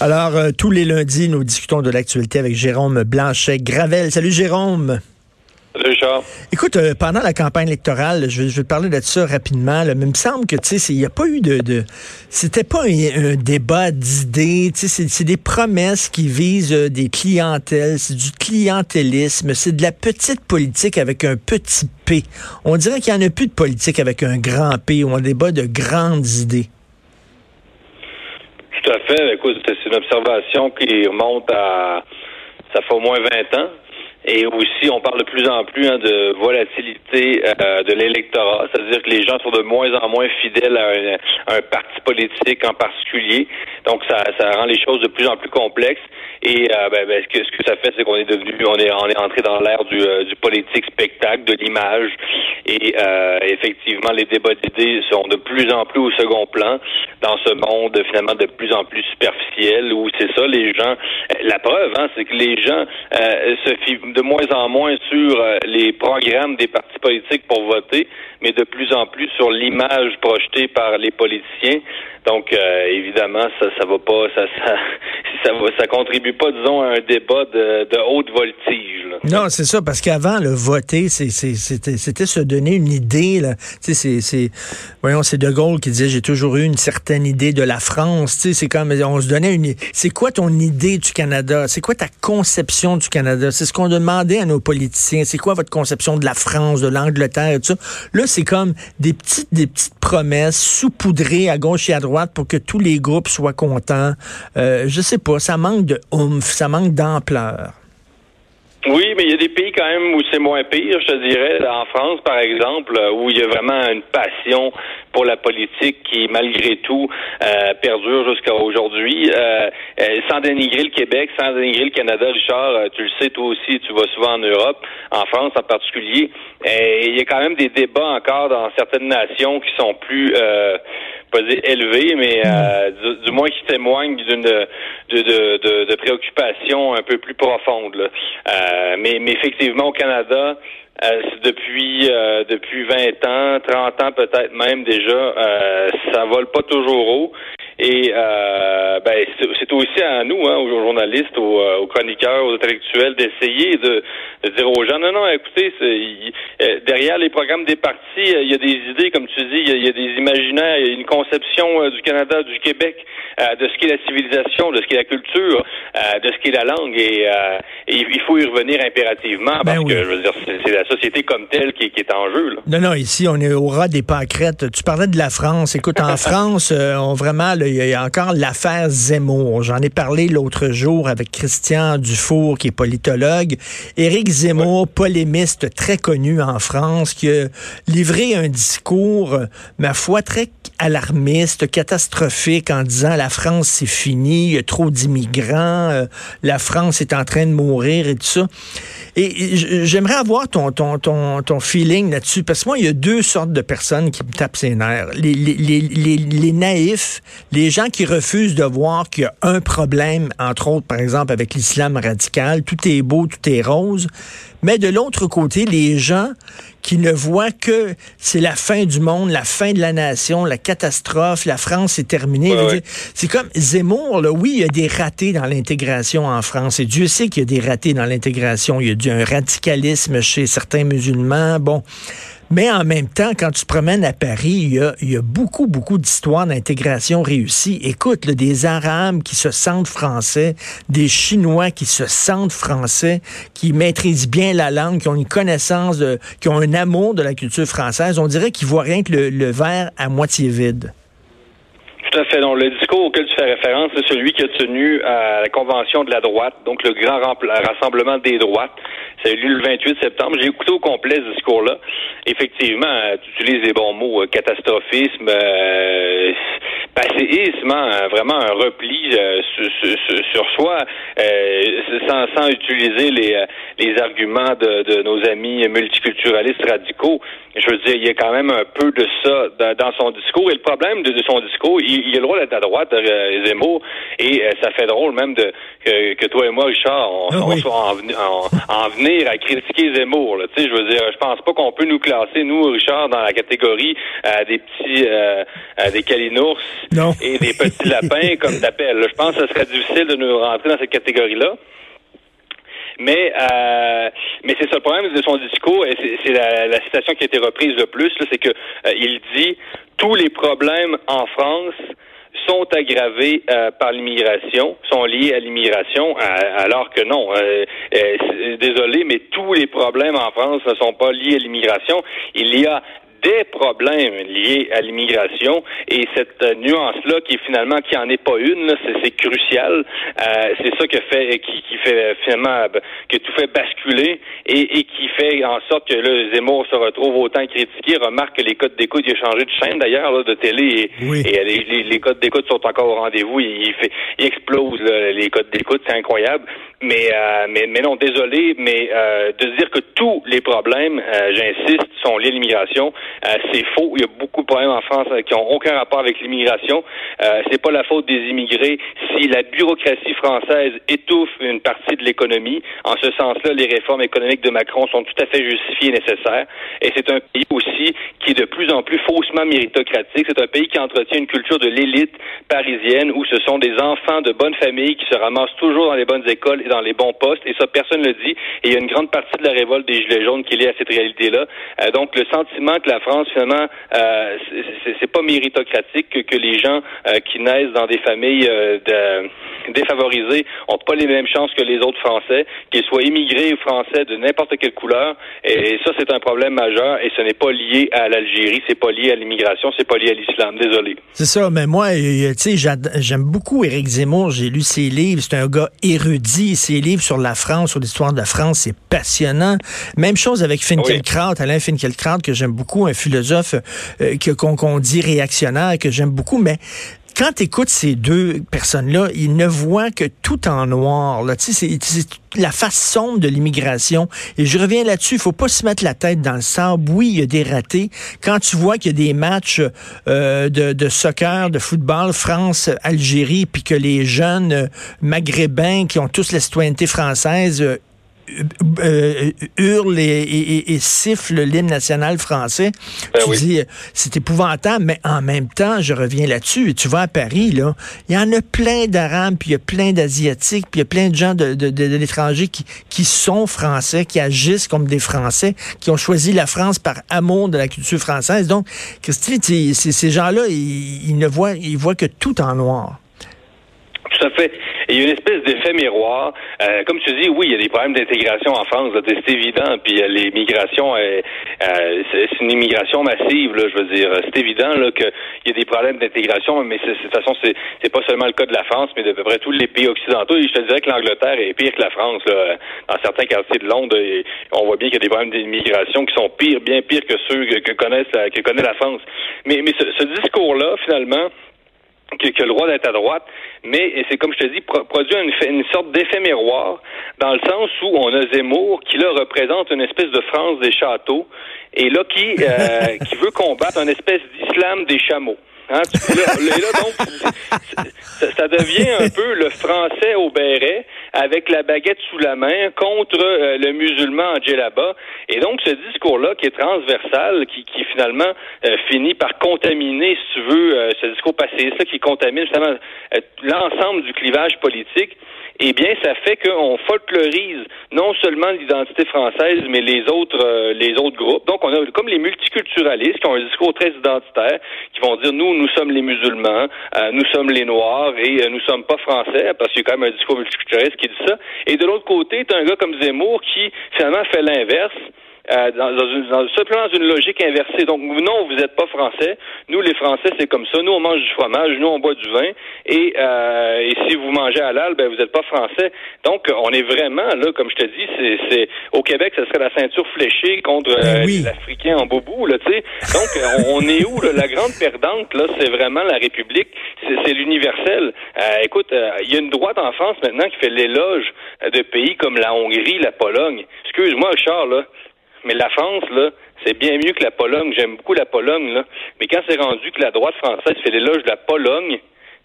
Alors, euh, tous les lundis, nous discutons de l'actualité avec Jérôme Blanchet-Gravel. Salut Jérôme. Salut Charles. Écoute, euh, pendant la campagne électorale, je, vais te parler de ça rapidement, là, mais il me semble que, tu sais, il n'y a pas eu de... de C'était pas un, débat d'idées, tu sais, c'est des promesses qui visent euh, des clientèles, c'est du clientélisme, c'est de la petite politique avec un petit P. On dirait qu'il n'y en a plus de politique avec un grand P, ou un débat de grandes idées. À c'est une observation qui remonte à ça fait au moins 20 ans. Et aussi, on parle de plus en plus hein, de volatilité euh, de l'électorat, c'est-à-dire que les gens sont de moins en moins fidèles à un, parti politique en particulier. Donc, ça, ça rend les choses de plus en plus complexes. Et euh, ben, ben, ce, que, ce que ça fait, c'est qu'on est devenu, on est, on est entré dans l'ère du, euh, du politique spectacle, de l'image. Et effectivement, les débats d'idées sont de plus en plus au second plan dans ce monde finalement de plus en plus superficiel où c'est ça, les gens. La preuve, hein, c'est que les gens se fient de moins en moins sur euh, les programmes des partis politiques pour voter, mais de plus en plus sur l'image projetée par les politiciens. Donc, euh, évidemment, ça, ça va pas, ça, ça, ça, va, ça contribue pas, disons, à un débat de, de haute voltige. Non, c'est ça, parce qu'avant, le voter, c'était se donner une idée. Là. C'est, c'est, voyons, c'est De Gaulle qui disait, j'ai toujours eu une certaine idée de la France. C'est comme, on se donnait une. C'est quoi ton idée du Canada? C'est quoi ta conception du Canada? C'est ce qu'on demandait à nos politiciens. C'est quoi votre conception de la France, de l'Angleterre et tout ça? Là, c'est comme des petites, des petites promesses saupoudrées à gauche et à droite pour que tous les groupes soient contents. Euh, je sais pas, ça manque de oomph, ça manque d'ampleur. Oui, mais il y a des pays quand même où c'est moins pire, je te dirais. En France, par exemple, où il y a vraiment une passion pour la politique qui, malgré tout, euh, perdure jusqu'à aujourd'hui. Euh, euh, sans dénigrer le Québec, sans dénigrer le Canada, Richard, euh, tu le sais toi aussi, tu vas souvent en Europe, en France en particulier. il y a quand même des débats encore dans certaines nations qui sont plus pas dire élevé, mais euh, mm. du, moins qui témoigne d'une de, de, de, préoccupation un peu plus profonde. Euh, mais, mais effectivement, au Canada, euh, depuis depuis 20 ans, 30 ans peut-être même déjà, ça vole pas toujours haut. Et euh, ben, c'est aussi à nous, hein, aux journalistes, aux, aux chroniqueurs, aux intellectuels, d'essayer de, de, dire aux gens, non, non, écoutez, euh, derrière les programmes des partis, euh, il y a des idées, comme tu dis, il y a, des imaginaires, il y a une conception du Canada, du Québec, de ce qu'est la civilisation, de ce qu'est la culture, de ce qu'est la langue, et, il faut y revenir impérativement, ben parce que, je veux dire, c'est la société comme telle qui, qui est en jeu. Là. Non, non, ici, on est au ras des pâquerettes. Tu parlais de la France. Écoute, en France, on vraiment il y a encore l'affaire Zemmour. J'en ai parlé l'autre jour avec Christian Dufour, qui est politologue. Éric Zemmour, polémiste très connu en France, qui a livré un discours, ma foi, très alarmiste, catastrophique, en disant la France, c'est fini, il y a trop d'immigrants, euh, la France est en train de mourir et tout ça. Et j'aimerais avoir ton, ton, ton, ton feeling là-dessus, parce que moi, il y a deux sortes de personnes qui me tapent ses nerfs. Les, les, les, les naïfs, les gens qui refusent de voir qu'il y a un problème, entre autres, par exemple, avec l'islam radical, tout est beau, tout est rose. Mais de l'autre côté, les gens qui ne voient que c'est la fin du monde, la fin de la nation, la catastrophe, la France est terminée. C'est comme Zemmour, là, oui, il y a des ratés dans l'intégration en France. Et Dieu sait qu'il y a des ratés dans l'intégration. Il y a un radicalisme chez certains musulmans. Bon. Mais en même temps, quand tu te promènes à Paris, il y a, beaucoup, beaucoup d'histoires d'intégration réussie. Écoute, des Arabes qui se sentent français, des Chinois qui se sentent français, qui maîtrisent bien la langue, qui ont une connaissance, de, qui ont un amour de la culture française. On dirait qu'ils voient rien que le, verre à moitié vide. Tout à fait. Non, le discours auquel tu fais référence, c'est celui qui a tenu à la convention de la droite, donc le grand rassemblement des droites. Ça a eu lieu le 28 septembre. J'ai écouté au complet ce discours-là. Effectivement, tu utilises les bons mots, catastrophisme, euh, passéisme, hein, vraiment un repli euh, sur, soi, euh, sans, sans, utiliser les, les arguments de, de nos amis multiculturalistes radicaux je veux dire, il y a quand même un peu de ça dans, son discours. Et le problème de, son discours, il, il, a le droit d'être à droite, euh, Zemmour, et euh, ça fait drôle même de que, toi et moi, Richard, on, ah soit en, venir à critiquer Zemmour. Là. Tu sais, je veux dire, je pense pas qu'on peut nous classer, nous, Richard, dans la catégorie euh, des petits, des calinours et des petits lapins, comme t'appelles. Je pense que ce serait difficile de nous rentrer dans cette catégorie-là. Mais euh, mais c'est ça le problème de son discours, et c'est la, citation qui a été reprise le plus, c'est que euh, il dit tous les problèmes en France sont aggravés euh, par l'immigration, sont liés à l'immigration, alors que non. désolé, mais tous les problèmes en France ne sont pas liés à l'immigration. Il y a des problèmes liés à l'immigration et cette euh, nuance-là qui finalement qui en est pas une, c'est crucial. Euh, c'est ça qui fait qui, qui, fait finalement que tout fait basculer et, et, qui fait en sorte que le Zemmour se retrouve autant critiqué. Remarque que les codes d'écoute, il a changé de chaîne d'ailleurs de télé et, et les, les, codes d'écoute sont encore au rendez-vous. Il, fait, il explose les codes d'écoute, c'est incroyable. Mais, euh, mais mais non, désolé, mais euh, de dire que tous les problèmes, j'insiste, sont liés à l'immigration, euh, c'est faux. Il y a beaucoup de problèmes en France euh, qui n'ont aucun rapport avec l'immigration. Euh, c'est pas la faute des immigrés si la bureaucratie française étouffe une partie de l'économie. En ce sens-là, les réformes économiques de Macron sont tout à fait justifiées et nécessaires. Et c'est un pays aussi qui est de plus en plus faussement méritocratique. C'est un pays qui entretient une culture de l'élite parisienne où ce sont des enfants de bonnes familles qui se ramassent toujours dans les bonnes écoles et dans les bons postes. Et ça, personne ne le dit. Et il y a une grande partie de la révolte des Gilets jaunes qui est liée à cette réalité-là. Euh, donc, le sentiment que la France, finalement, euh, c'est pas méritocratique que, que les gens euh, qui naissent dans des familles euh, de, défavorisées ont pas les mêmes chances que les autres Français, qu'ils soient immigrés ou français de n'importe quelle couleur. Et, ça, c'est un problème majeur. Et ce n'est pas lié à l'Algérie, c'est pas lié à l'immigration, c'est pas lié à l'islam. Désolé. C'est ça. Mais moi, tu sais, j'aime beaucoup Éric Zemmour. J'ai lu ses livres. C'est un gars érudit. Ses livres sur la France, sur l'histoire de la France, c'est passionnant. Même chose avec Finkielkraut, Alain Finkielkraut, que j'aime beaucoup, un philosophe euh, qu'on dit réactionnaire, que j'aime beaucoup, mais quand tu écoutes ces deux personnes-là, ils ne voient que tout en noir. Là. C'est, la face sombre de l'immigration. Et je reviens là-dessus, il faut pas se mettre la tête dans le sable. Oui, il y a des ratés. Quand tu vois qu'il y a des matchs euh, de, soccer, de football, France-Algérie, puis que les jeunes euh, maghrébins qui ont tous la citoyenneté française hurle et, et, siffle l'hymne national français. Ben tu dis, c'est épouvantable, mais en même temps, je reviens là-dessus. Tu vas à Paris, là, il y en a plein d'Arabes, puis il y a plein d'Asiatiques, puis il y a plein de gens de, de, l'étranger qui, qui sont français, qui agissent comme des Français, qui ont choisi la France par amour de la culture française. Donc, Christy, ces gens-là, ils, ils ne voient, ils voient que tout en noir. Tout à fait. Il y a une espèce d'effet miroir. Euh, comme tu dis, oui, il y a des problèmes d'intégration en France, c'est évident. Puis euh, les migrations, euh, c'est une immigration massive, là, je veux dire. C'est évident là qu'il y a des problèmes d'intégration, mais de toute façon, c'est c'est pas seulement le cas de la France, mais de peu près tous les pays occidentaux. Et je te dirais que l'Angleterre est pire que la France. Là. Dans certains quartiers de Londres, on voit bien qu'il y a des problèmes d'immigration qui sont pires, bien pires que ceux que, connaissent que connaît la France. Mais, mais ce discours-là, finalement, qui, a le droit d'être à droite, mais c'est comme je te dis, produit une, une sorte d'effet miroir, dans le sens où on a Zemmour qui là représente une espèce de France des châteaux, et là qui, euh, qui veut combattre une espèce d'islam des chameaux. Hein, là, donc, ça, devient un peu le français au béret avec la baguette sous la main contre euh, le musulman en djellaba. Et donc, ce discours-là, qui est transversal, qui, qui finalement euh, finit par contaminer, si tu veux, euh, ce discours passé, ça qui contamine justement l'ensemble du clivage politique, eh bien, ça fait qu'on folklorise non seulement l'identité française, mais les autres, les autres groupes. Donc, on a comme les multiculturalistes qui ont un discours très identitaire, qui vont dire nous, nous sommes les musulmans, euh, nous sommes les noirs et euh, nous sommes pas français, parce qu'il y a quand même un discours multiculturaliste qui dit ça. Et de l'autre côté, tu as un gars comme Zemmour qui finalement fait l'inverse euh, dans, une, dans, simplement dans une logique inversée. Donc, non, vous n'êtes pas français. Nous, les Français, c'est comme ça. Nous, on mange du fromage, nous, on boit du vin. Et, euh, et si vous mangez halal, ben, vous n'êtes pas français. Donc, on est vraiment, là, comme je te dis, c'est au Québec, ce serait la ceinture fléchée contre ben euh, l'Africain en boubou, là, tu sais. Donc, on, est où, là? La grande perdante, là, c'est vraiment la République. C'est l'universel. Euh, écoute, il y a une droite en France maintenant qui fait l'éloge de pays comme la Hongrie, la Pologne. Excuse-moi, Charles, là. Mais la France, là, c'est bien mieux que la Pologne. J'aime beaucoup la Pologne, là. Mais quand c'est rendu que la droite française fait l'éloge de la Pologne,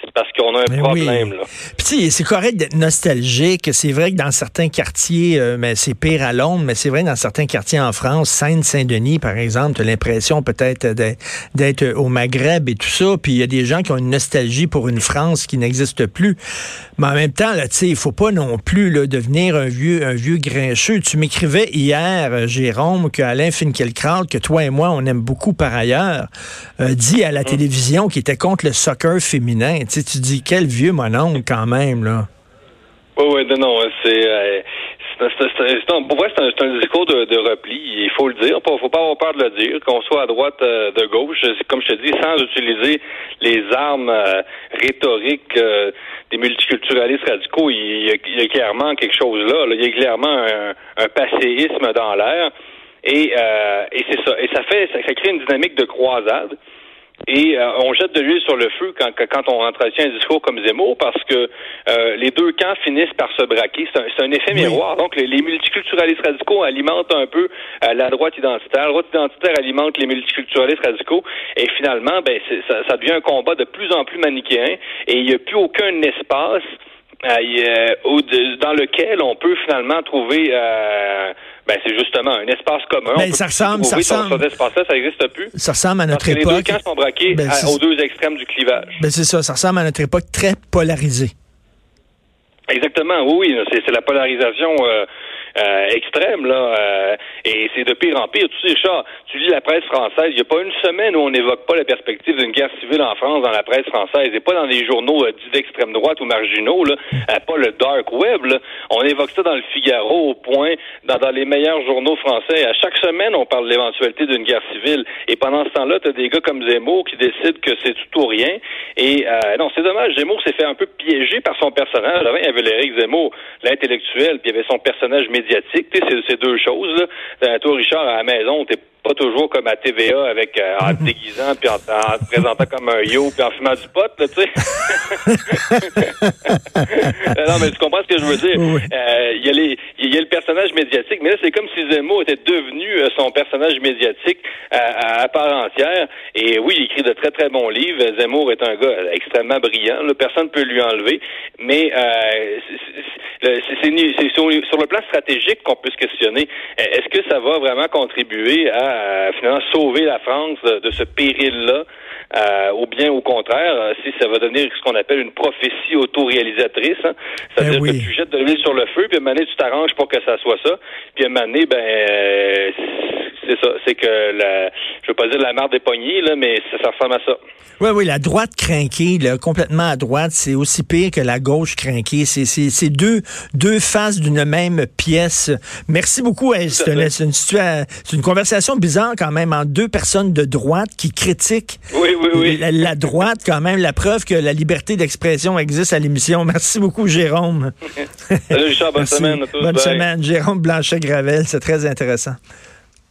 c'est parce qu'on a un problème. Là. Puis c'est correct d'être nostalgique. C'est vrai que dans certains quartiers, euh, mais c'est pire à Londres, mais c'est vrai que dans certains quartiers en France, Seine-Saint-Denis, par exemple, tu as l'impression peut-être d'être au Maghreb et tout ça. Puis il y a des gens qui ont une nostalgie pour une France qui n'existe plus. Mais en même temps, là, tu sais, il faut pas non plus là, devenir un vieux, un vieux grincheux. Tu m'écrivais hier, euh, Jérôme, que Alain Finkielkraut, que toi et moi, on aime beaucoup par ailleurs, euh, dit à la hum. télévision qu'il était contre le soccer féminin tu, dis quel vieux mononcle quand même, là. Oui, oui, non, non, c'est. Euh, pour vrai, c'est un, discours de, repli. Il faut le dire. Il ne faut pas avoir peur de le dire. Qu'on soit à droite, euh, de gauche, comme je te dis, sans utiliser les armes euh, rhétoriques des multiculturalistes radicaux, il y, a, clairement quelque chose là. Il y a clairement un, un passéisme dans l'air. Et, et c'est ça. Et ça fait, ça crée une dynamique de croisade. Et euh, on jette de l'huile sur le feu quand, quand on entretient un discours comme Zemmour parce que euh, les deux camps finissent par se braquer. C'est un, effet miroir. Donc, les, multiculturalistes radicaux alimentent un peu euh, la droite identitaire. La droite identitaire alimente les multiculturalistes radicaux. Et finalement, ben, ça, ça devient un combat de plus en plus manichéen et il n'y a plus aucun espace dans lequel on peut finalement trouver ben, c'est justement un espace commun. Ben, ça ressemble, ça ressemble. espace-là, ça n'existe plus. Ça ressemble à notre époque. Les deux camps sont braqués ben, aux deux extrêmes du clivage. Ben, c'est ça. Ça ressemble à notre époque très polarisée. Exactement. Oui, oui. C'est la polarisation. Euh, euh, extrême, là. Euh, et c'est de pire en pire. Tu sais, Charles, tu lis la presse française, il n'y a pas une semaine où on n'évoque pas la perspective d'une guerre civile en France dans la presse française, et pas dans des journaux euh, dits d'extrême droite ou marginaux, là, pas le dark web. Là. On évoque ça dans le Figaro, au point, dans, dans les meilleurs journaux français. À chaque semaine, on parle de l'éventualité d'une guerre civile. Et pendant ce temps-là, tu as des gars comme Zemmour qui décident que c'est tout ou rien. Et non, c'est dommage. Zemmour s'est fait un peu piéger par son personnage. Avant, il y avait l'Éric Zemmour, l'intellectuel, puis il y avait son personnage médiatique. C'est ces deux choses. Là. toi, Richard, à la maison, t'es pas toujours comme à TVA avec euh, en te déguisant puis en, te présentant comme un yo puis en fumant du pot, là, tu sais. non, mais tu comprends ce que je veux dire. Euh, il y, a les, y a le personnage médiatique, mais là, c'est comme si Zemmour était devenu euh, son personnage médiatique à, part entière. Et oui, il écrit de très, très bons livres. Zemmour est un gars extrêmement brillant. Là, personne ne peut lui enlever. Mais c'est sur, sur le plan stratégique qu'on peut se questionner. Est-ce que ça va vraiment contribuer à euh, finalement sauver la France de, ce péril-là, euh, ou bien au contraire, euh, si ça va devenir ce qu'on appelle une prophétie autoréalisatrice, hein, c'est-à-dire ben que tu jettes de l'huile sur le feu, puis à un moment donné, tu t'arranges pour que ça soit ça, puis à un moment donné, ben, c'est ça, c'est que la, je veux pas dire la merde des poignées, là, mais ça, ça ressemble à ça. Oui, oui, la droite crinquée, là, complètement à droite, c'est aussi pire que la gauche crinquée. C'est deux, deux faces d'une même pièce. Merci beaucoup. C'est une, une, une, conversation bizarre quand même entre deux personnes de droite qui critiquent oui, oui, oui. La, droite quand même. La preuve que la liberté d'expression existe à l'émission. Merci beaucoup, Jérôme. Salut Richard, bonne semaine à tous. Bonne semaine. Jérôme Blanchet-Gravel, c'est très intéressant.